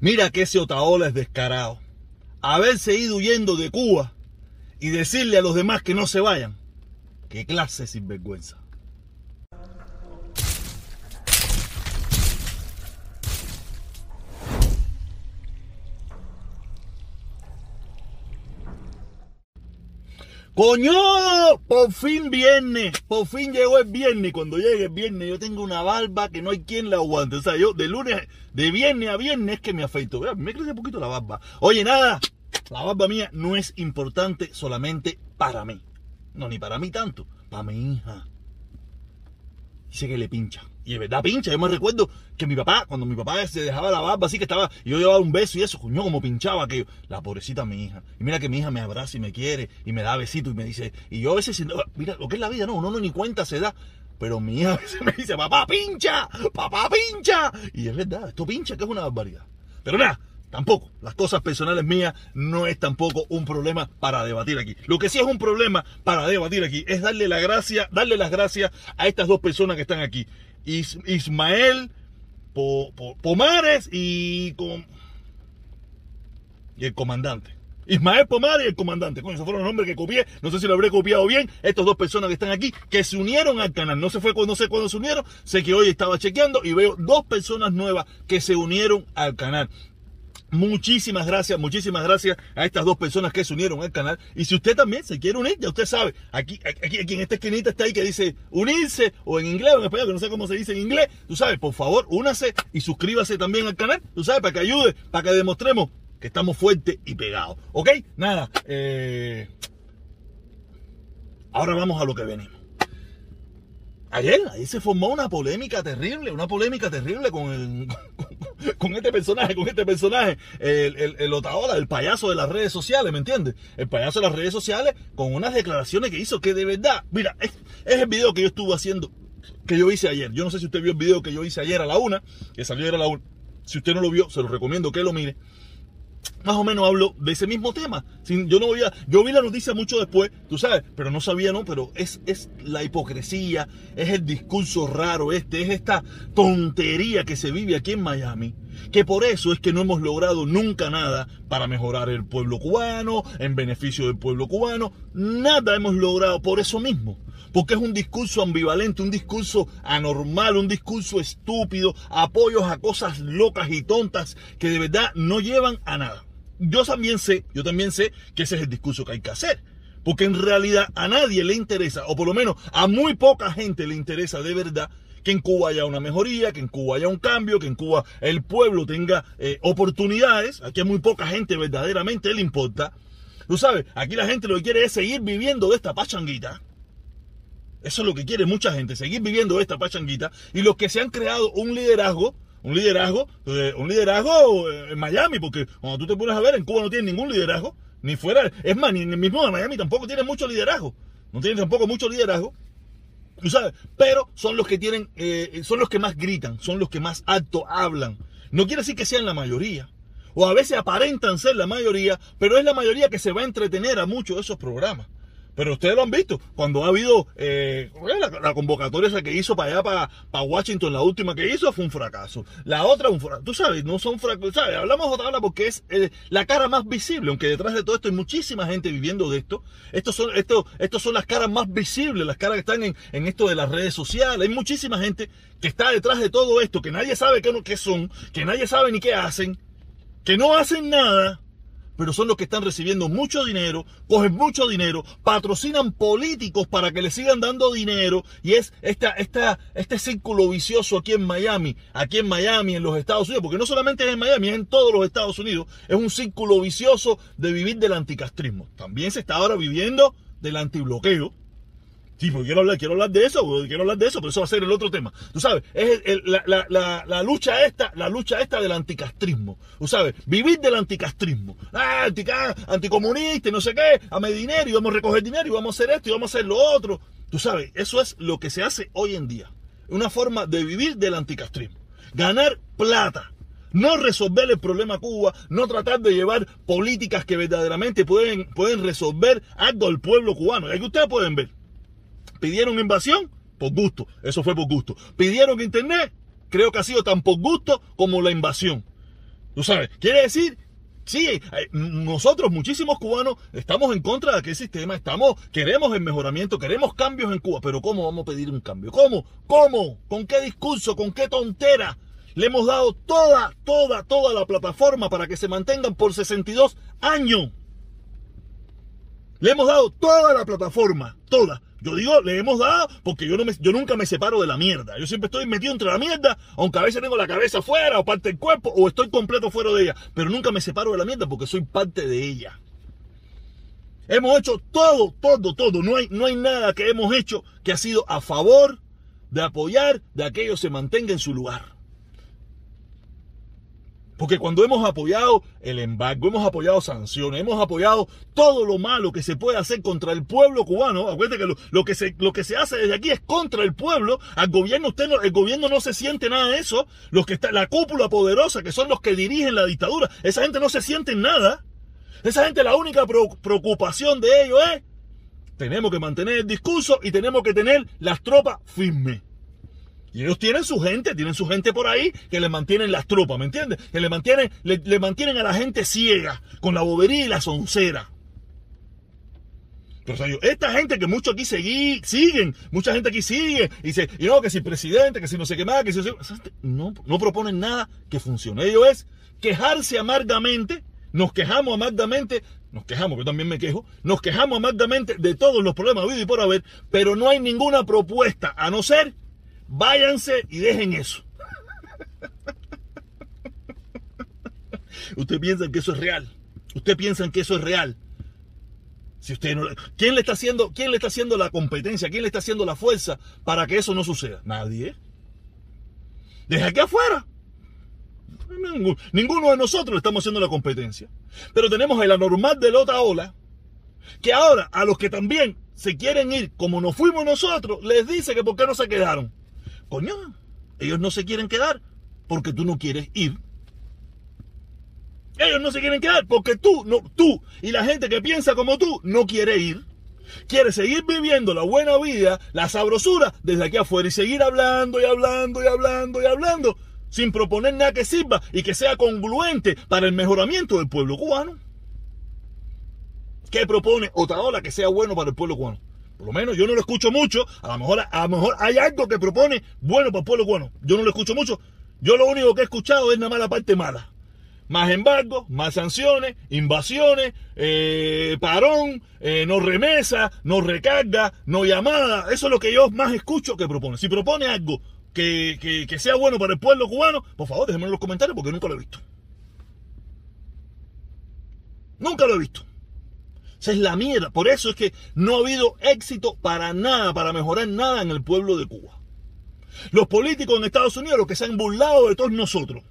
Mira que ese Otaola es descarado. Haberse ido huyendo de Cuba y decirle a los demás que no se vayan. Qué clase de sinvergüenza. Coño, por fin viernes, por fin llegó el viernes. Cuando llegue el viernes yo tengo una barba que no hay quien la aguante. O sea, yo de lunes, de viernes a viernes es que me afeito. Me crece un poquito la barba. Oye, nada, la barba mía no es importante solamente para mí. No, ni para mí tanto, para mi hija. Dice que le pincha. Y es verdad, pincha. Yo me recuerdo que mi papá, cuando mi papá se dejaba la barba así que estaba, y yo llevaba un beso y eso, coño, como pinchaba aquello. La pobrecita mi hija. Y mira que mi hija me abraza y me quiere y me da besitos y me dice, y yo a veces, mira, lo que es la vida, no, uno no ni cuenta se da. Pero mi hija a veces me dice, papá, pincha, papá, pincha. Y es verdad, esto pincha, que es una barbaridad. Pero nada, Tampoco. Las cosas personales mías no es tampoco un problema para debatir aquí. Lo que sí es un problema para debatir aquí es darle la gracia, darle las gracias a estas dos personas que están aquí. Ismael Pomares y, el comandante. Ismael Pomares y el comandante. Con esos fueron los nombres que copié. No sé si lo habré copiado bien. Estas dos personas que están aquí, que se unieron al canal. No, se fue, no sé cuándo se unieron. Sé que hoy estaba chequeando y veo dos personas nuevas que se unieron al canal. Muchísimas gracias, muchísimas gracias a estas dos personas que se unieron al canal. Y si usted también se quiere unir, ya usted sabe, aquí, aquí, aquí en esta esquinita está ahí que dice unirse, o en inglés o en español, que no sé cómo se dice en inglés. Tú sabes, por favor, únase y suscríbase también al canal, tú sabes, para que ayude, para que demostremos que estamos fuertes y pegados. ¿Ok? Nada, eh... ahora vamos a lo que venimos. Ayer, ahí se formó una polémica terrible, una polémica terrible con el, este personaje, con este personaje, el, el, el Otaola, el payaso de las redes sociales, ¿me entiendes? El payaso de las redes sociales con unas declaraciones que hizo que de verdad, mira, es, es el video que yo estuve haciendo, que yo hice ayer. Yo no sé si usted vio el video que yo hice ayer a la una, que salió ayer a la una. Si usted no lo vio, se lo recomiendo que lo mire más o menos hablo de ese mismo tema. yo no a, yo vi la noticia mucho después, tú sabes, pero no sabía, no, pero es, es la hipocresía, es el discurso raro este, es esta tontería que se vive aquí en Miami, que por eso es que no hemos logrado nunca nada para mejorar el pueblo cubano, en beneficio del pueblo cubano, nada hemos logrado por eso mismo porque es un discurso ambivalente, un discurso anormal, un discurso estúpido, apoyos a cosas locas y tontas que de verdad no llevan a nada. Yo también sé, yo también sé que ese es el discurso que hay que hacer. Porque en realidad a nadie le interesa, o por lo menos a muy poca gente le interesa de verdad que en Cuba haya una mejoría, que en Cuba haya un cambio, que en Cuba el pueblo tenga eh, oportunidades. Aquí a muy poca gente verdaderamente le importa. Tú sabes, aquí la gente lo que quiere es seguir viviendo de esta pachanguita. Eso es lo que quiere mucha gente, seguir viviendo esta pachanguita. Y los que se han creado un liderazgo, un liderazgo, eh, un liderazgo eh, en Miami, porque cuando tú te pones a ver, en Cuba no tienen ningún liderazgo, ni fuera, es más, ni en el mismo de Miami tampoco tienen mucho liderazgo, no tienen tampoco mucho liderazgo, tú sabes, pero son los que tienen, eh, son los que más gritan, son los que más alto hablan. No quiere decir que sean la mayoría, o a veces aparentan ser la mayoría, pero es la mayoría que se va a entretener a muchos de esos programas. Pero ustedes lo han visto, cuando ha habido eh, la, convocatoria esa que hizo para allá, para, Washington, la última que hizo fue un fracaso. La otra, un fracaso. Tú sabes, no son fracasos. ¿sabes? Hablamos otra hora porque es eh, la cara más visible, aunque detrás de todo esto hay muchísima gente viviendo de esto. Estos son, esto, estos son las caras más visibles, las caras que están en, en esto de las redes sociales. Hay muchísima gente que está detrás de todo esto, que nadie sabe qué, qué son, que nadie sabe ni qué hacen, que no hacen nada pero son los que están recibiendo mucho dinero, cogen mucho dinero, patrocinan políticos para que le sigan dando dinero y es esta, esta, este círculo vicioso aquí en Miami, aquí en Miami, en los Estados Unidos, porque no solamente es en Miami, es en todos los Estados Unidos, es un círculo vicioso de vivir del anticastrismo. También se está ahora viviendo del antibloqueo, Sí, quiero hablar, quiero hablar de eso, quiero hablar de eso, pero eso va a ser el otro tema. Tú sabes, es la, lucha esta, la lucha esta del anticastrismo. Tú sabes, vivir del anticastrismo. Ah, anticomunista y no sé qué, a dinero y vamos a recoger dinero y vamos a hacer esto y vamos a hacer lo otro. Tú sabes, eso es lo que se hace hoy en día. Una forma de vivir del anticastrismo. Ganar plata. No resolver el problema Cuba, no tratar de llevar políticas que verdaderamente pueden, pueden resolver algo al pueblo cubano. Y que ustedes pueden ver Pidieron invasión por gusto, eso fue por gusto. Pidieron internet, creo que ha sido tan por gusto como la invasión. Tú sabes, quiere decir Sí, eh, nosotros, muchísimos cubanos, estamos en contra de aquel sistema, estamos, queremos el mejoramiento, queremos cambios en Cuba, pero ¿cómo vamos a pedir un cambio? ¿Cómo? ¿Cómo? ¿Con qué discurso? ¿Con qué tontera? Le hemos dado toda, toda, toda la plataforma para que se mantengan por 62 años. Le hemos dado toda la plataforma, toda. Yo digo, le hemos dado porque yo, no me, yo nunca me separo de la mierda. Yo siempre estoy metido entre la mierda, aunque a veces tengo la cabeza fuera o parte del cuerpo, o estoy completo fuera de ella. Pero nunca me separo de la mierda porque soy parte de ella. Hemos hecho todo, todo, todo. No hay, no hay nada que hemos hecho que ha sido a favor de apoyar de que aquello se mantenga en su lugar. Porque cuando hemos apoyado el embargo, hemos apoyado sanciones, hemos apoyado todo lo malo que se puede hacer contra el pueblo cubano, acuérdate que lo, que, se, lo que se hace desde aquí es contra el pueblo, al gobierno usted el gobierno no se siente nada de eso, los que está, la cúpula poderosa, que son los que dirigen la dictadura, esa gente no se siente nada. Esa gente la única preocupación de ellos es, tenemos que mantener el discurso y tenemos que tener las tropas firmes. Y ellos tienen su gente, tienen su gente por ahí que le mantienen las tropas, ¿me entiendes? Que le mantienen, le, mantienen a la gente ciega, con la bobería y la soncera. Pero, esta gente que muchos aquí siguen, mucha gente aquí sigue, y dice, y no, que si presidente, que si no sé qué más, que si no, no proponen nada que funcione. Ellos es quejarse amargamente, nos quejamos amargamente, nos quejamos, yo también me quejo, nos quejamos amargamente de todos los problemas habido y por haber, pero no hay ninguna propuesta, a no ser Váyanse y dejen eso. Usted piensa que eso es real. Usted piensa que eso es real. Si usted no, ¿quién le está haciendo, quién le está haciendo la competencia, quién le está haciendo la fuerza para que eso no suceda? Nadie. Desde aquí afuera. Ninguno de nosotros le estamos haciendo la competencia. Pero tenemos el anormal de la otra ola, que ahora a los que también se quieren ir como nos fuimos nosotros, les dice que por qué no se quedaron. Coño, ellos no se quieren quedar porque tú no quieres ir. Ellos no se quieren quedar porque tú, no, tú y la gente que piensa como tú no quiere ir. Quiere seguir viviendo la buena vida, la sabrosura desde aquí afuera y seguir hablando y hablando y hablando y hablando sin proponer nada que sirva y que sea congruente para el mejoramiento del pueblo cubano. ¿Qué propone Otaola que sea bueno para el pueblo cubano? Por lo menos yo no lo escucho mucho. A lo mejor, a lo mejor hay algo que propone bueno para el pueblo cubano. Yo no lo escucho mucho. Yo lo único que he escuchado es nada más la parte mala. Más embargos, más sanciones, invasiones, eh, parón, eh, no remesa, no recarga, no llamada. Eso es lo que yo más escucho que propone. Si propone algo que, que sea bueno para el pueblo cubano, por favor déjenme en los comentarios porque nunca lo he visto. Nunca lo he visto. Esa es la mierda. Por eso es que no ha habido éxito para nada, para mejorar nada en el pueblo de Cuba. Los políticos en Estados Unidos, los que se han burlado de todos nosotros.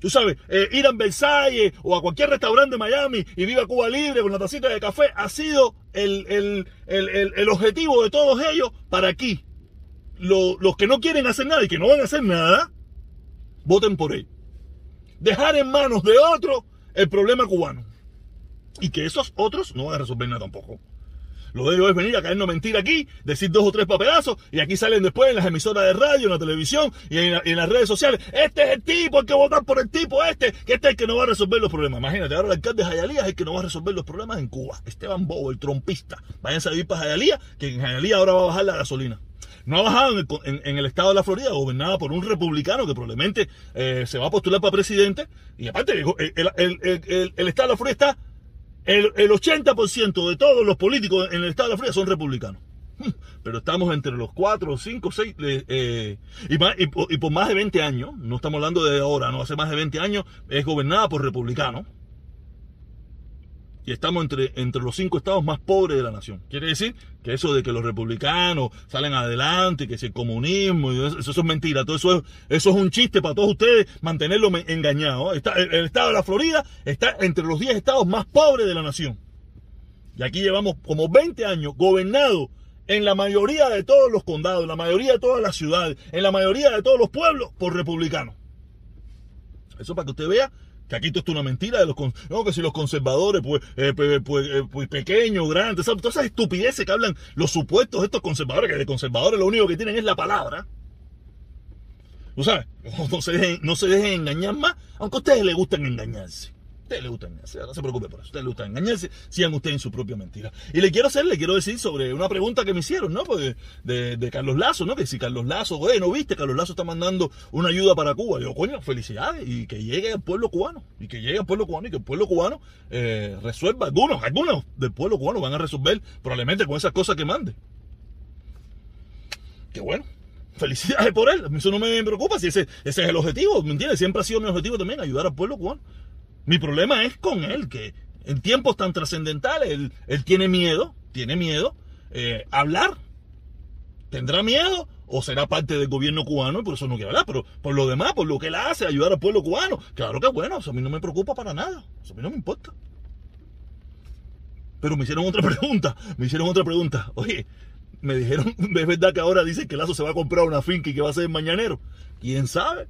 Tú sabes, eh, ir a Versalles o a cualquier restaurante de Miami y viva Cuba libre con la tacita de café ha sido el, objetivo de todos ellos para aquí. los que no quieren hacer nada y que no van a hacer nada, voten por él. Dejar en manos de otro el problema cubano. Y que esos otros no van a resolver nada tampoco. Lo de ellos es venir a caernos mentira aquí, decir dos o tres papelazos, y aquí salen después en las emisoras de radio, en la televisión y en, las redes sociales. Este es el tipo, hay que votar por el tipo este, que este es el que no va a resolver los problemas. Imagínate, ahora el alcalde de Jayalía es el que no va a resolver los problemas en Cuba. Esteban Bobo, el trompista. Váyanse a vivir para Jayalía, que en Jayalía ahora va a bajar la gasolina no ha bajado en el, estado de la Florida, gobernada por un republicano que probablemente eh, se va a postular para presidente. Y aparte, el, el, estado de la Florida está el, 80% de todos los políticos en el estado de la Florida son republicanos. Pero estamos entre los 4, 5, 6, y, y, por más de 20 años, no estamos hablando de ahora, no hace más de 20 años, es gobernada por republicanos y estamos entre, entre los cinco estados más pobres de la nación. Quiere decir que eso de que los republicanos salen adelante, que si el comunismo, eso, eso, es mentira, todo eso es, eso es un chiste para todos ustedes, mantenerlo engañado. Está, el, estado de la Florida está entre los 10 estados más pobres de la nación. Y aquí llevamos como 20 años gobernado en la mayoría de todos los condados, en la mayoría de todas las ciudades, en la mayoría de todos los pueblos por republicanos. Eso para que usted vea que aquí esto es una mentira de los no que si los conservadores pues, eh, pues, pues, eh, pues pequeños grandes todas esas estupideces que hablan los supuestos estos conservadores que de conservadores lo único que tienen es la palabra. Tú sabes no se dejen, no se dejen engañar más Aunque a ustedes les gusten engañarse. Ustedes les gusta engañarse, no se preocupe por eso. Ustedes les gusta engañarse, sigan ustedes en su propia mentira. Y le quiero hacer, le quiero decir sobre una pregunta que me hicieron, ¿no? Pues de, Carlos Lazo, ¿no? Que si Carlos Lazo, bueno, viste, Carlos Lazo está mandando una ayuda para Cuba. Yo, coño, felicidades. Y que llegue al pueblo cubano. Y que llegue al pueblo cubano y que el pueblo cubano eh, resuelva. Algunos, algunos del pueblo cubano van a resolver probablemente con esas cosas que mande. Qué bueno felicidades por él. Eso no me preocupa si ese, ese es el objetivo, ¿me entiendes? Siempre ha sido mi objetivo también, ayudar al pueblo cubano. Mi problema es con él, que en tiempos tan trascendentales él, tiene miedo, tiene miedo eh, hablar. ¿Tendrá miedo? ¿O será parte del gobierno cubano y por eso no quiere hablar? Pero por lo demás, por lo que él hace, ayudar al pueblo cubano, claro que bueno, eso a mí no me preocupa para nada. Eso a mí no me importa. Pero me hicieron otra pregunta, me hicieron otra pregunta. Oye, me dijeron, es verdad que ahora dicen que Lazo se va a comprar una finca y que va a ser mañanero. ¿Quién sabe?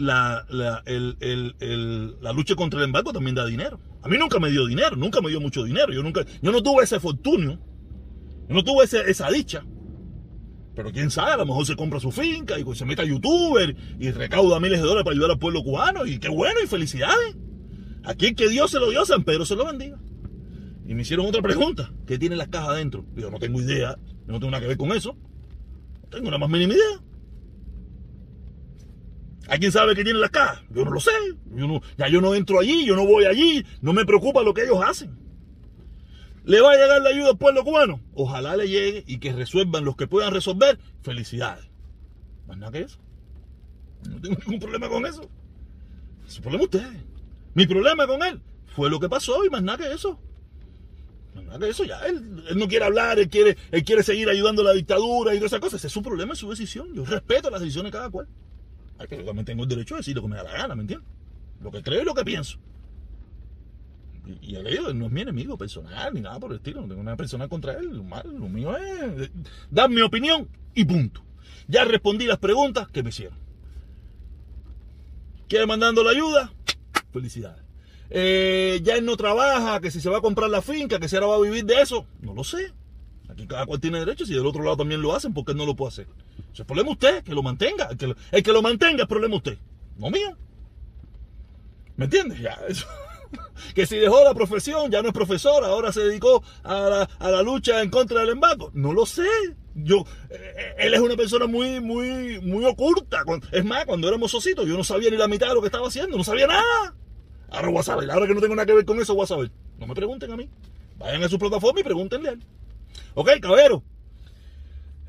La, la, el, el, el, la, lucha contra el embargo también da dinero. A mí nunca me dio dinero, nunca me dio mucho dinero. Yo, nunca, yo no tuve ese fortunio, yo no tuve ese, esa dicha. Pero quién sabe, a lo mejor se compra su finca y se mete a youtuber y recauda miles de dólares para ayudar al pueblo cubano. Y qué bueno, y felicidades. Aquí que Dios se lo dio, San Pedro se lo bendiga. Y me hicieron otra pregunta. ¿Qué tiene las cajas adentro? Yo no tengo idea. Yo no tengo nada que ver con eso. Tengo una más mínima idea. ¿Hay quien sabe qué tiene las cajas? Yo no lo sé. Yo no, ya yo no entro allí, yo no voy allí. No me preocupa lo que ellos hacen. ¿Le va a llegar la ayuda al pueblo cubano? Ojalá le llegue y que resuelvan los que puedan resolver. Felicidades. Más nada que eso. No tengo ningún problema con eso. Ese problema ustedes. Mi problema con él fue lo que pasó y más nada que eso. Eso ya, él, no quiere hablar, él quiere, él quiere seguir ayudando a la dictadura y todas esas cosas. Ese es su problema, es su decisión. Yo respeto las decisiones de cada cual. Que yo también tengo el derecho a decir lo que me da la gana, ¿me entiendes? Lo que creo y lo que pienso. Y, y él no es mi enemigo personal ni nada por el estilo. No tengo nada personal contra él. Lo, mal, lo mío es dar mi opinión y punto. Ya respondí las preguntas que me hicieron. ¿Quiere mandando la ayuda? Felicidades. Eh, ya él no trabaja, que si se va a comprar la finca, que si ahora va a vivir de eso, no lo sé. Aquí cada cual tiene derecho, si del otro lado también lo hacen, ¿por qué no lo puede hacer? Ese es problema usted, que lo mantenga. El que lo, mantenga es problema usted, no mío. ¿Me entiendes? Ya, eso. que si dejó la profesión, ya no es profesor, ahora se dedicó a la, lucha en contra del embargo. No lo sé. Yo, eh, él es una persona muy, muy, muy oculta. Es más, cuando éramos socitos, yo no sabía ni la mitad de lo que estaba haciendo, no sabía nada. Ahora saber, ahora que no tengo nada que ver con eso, saber. No me pregunten a mí. Vayan a su plataforma y pregúntenle a él. Ok, caballero.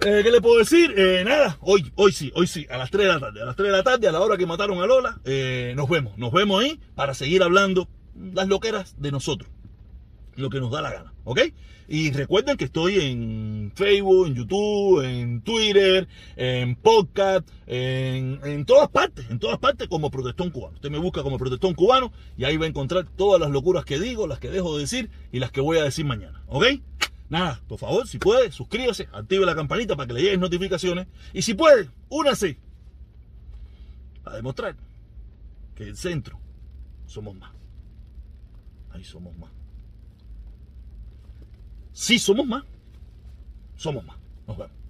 Eh, ¿Qué le puedo decir? Eh, nada, hoy, hoy sí, hoy sí, a las 3 de la tarde, a las 3 de la tarde, a la hora que mataron a Lola, eh, nos vemos, nos vemos ahí para seguir hablando las loqueras de nosotros, lo que nos da la gana, ¿ok? Y recuerden que estoy en Facebook, en YouTube, en Twitter, en podcast, en, en todas partes, en todas partes como protestón cubano. Usted me busca como protestón cubano y ahí va a encontrar todas las locuras que digo, las que dejo de decir y las que voy a decir mañana, ¿ok? Nada, por favor, si puede, suscríbase, active la campanita para que le lleguen notificaciones. Y si puede, únase a demostrar que el centro somos más. Ahí somos más. Sí, somos más. Somos más. Nos vemos.